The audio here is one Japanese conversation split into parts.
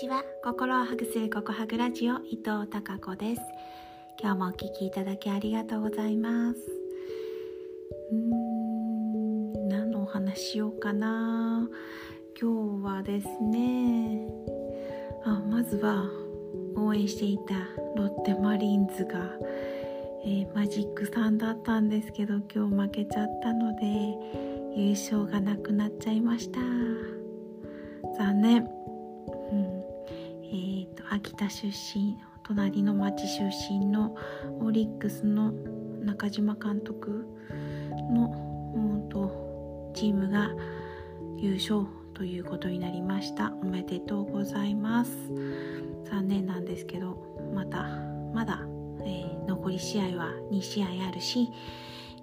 ちは。心をハグするココハグラジオ伊藤孝子です。今日もお聞きいただきありがとうございます。うーん何のお話しようかな。今日はですねあまずは応援していたロッテマリーンズが、えー、マジック3だったんですけど今日負けちゃったので優勝がなくなっちゃいました。残念、うん、秋田出身隣の町出身のオリックスの中島監督の、うんと、チームが優勝ということになりました。おめでとうございます。残念なんですけどまたまだ、えー、残り試合は2試合あるし、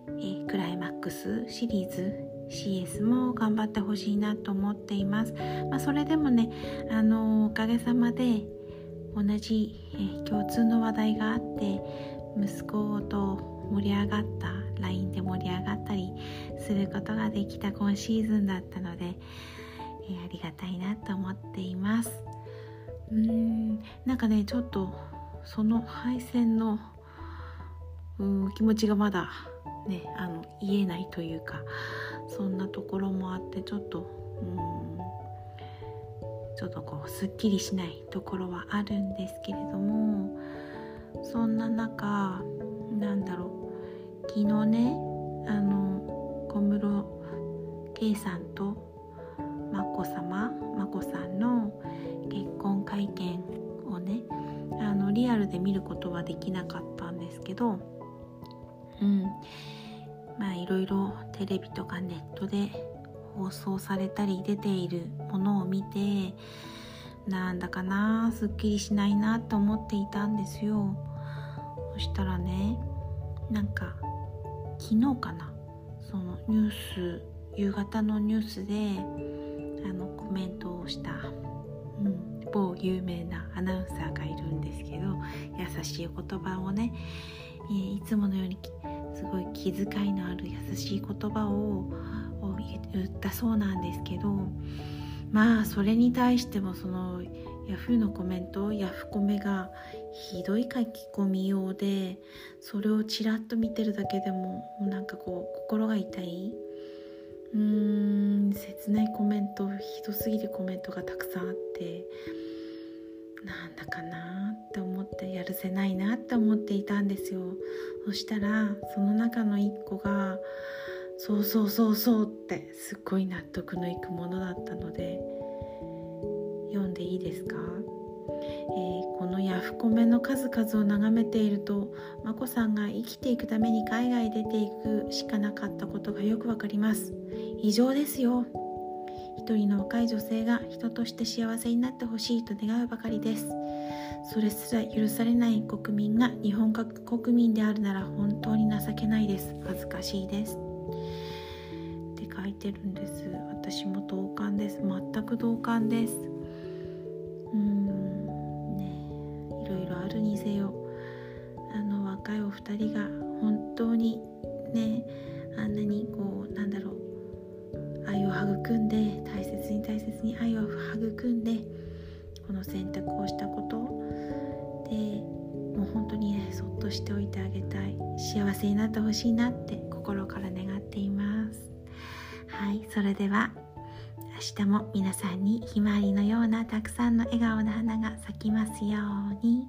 えー、クライマックスシリーズ CS も頑張ってほしいなと思っています、まあ、それでもねあのおかげさまで同じ、え、共通の話題があって息子と盛り上がった LINE で盛り上がったりすることができた今シーズンだったので、えー、ありがたいなと思っています。うーんなんかねちょっとその敗戦の気持ちがまだねあの言えないというかそんなところもあってちょっとうんちょっとこうすっきりしないところはあるんですけれどもそんな中なんだろう。昨日ねあの小室圭さんと眞子さま眞子さんの結婚会見をねあのリアルで見ることはできなかったんですけどうん。まあいろいろテレビとかネットで放送されたり出ているものを見てなんだかなすっきりしないなと思っていたんですよ。そしたらねなんか昨日かなそのニュース夕方のニュースであのコメントをした、うん、某有名なアナウンサーがいるんですけど優しい言葉をね、え、いつものようにすごい気遣いのある優しい言葉を言ったそうなんですけどまあそれに対してもそのヤフーのコメントヤフコメがひどい書き込みようでそれをちらっと見てるだけでもなんかこう心が痛い。うーん切ないコメントひどすぎるコメントがたくさんあってなんだかなって思ってやるせないなって思っていたんですよ。そしたらその中の一個がそうそうそうそうってすっごい納得のいくものだったので読んでいいですか、えー、このヤフコメの数々を眺めていると眞子さんが生きていくために海外出ていくしかなかったことがよくわかります。異常ですよ。一人の若い女性が人として幸せになってほしいと願うばかりです。それすら許されない国民が日本国民であるなら本当に情けないです。恥ずかしいです。って書いてるんです。私も同感です。全く同感です。うん。ね。いろいろあるにせよ。あの若いお二人が本当にねあんなにこうなんだろう。愛を育んで大切に大切に愛を育んでこの選択をしたこと。でもう本当にねそっとしておいてあげたい。幸せになってほしいなって心から願ってはいそれでは明日も皆さんにひまわりのようなたくさんの笑顔の花が咲きますように。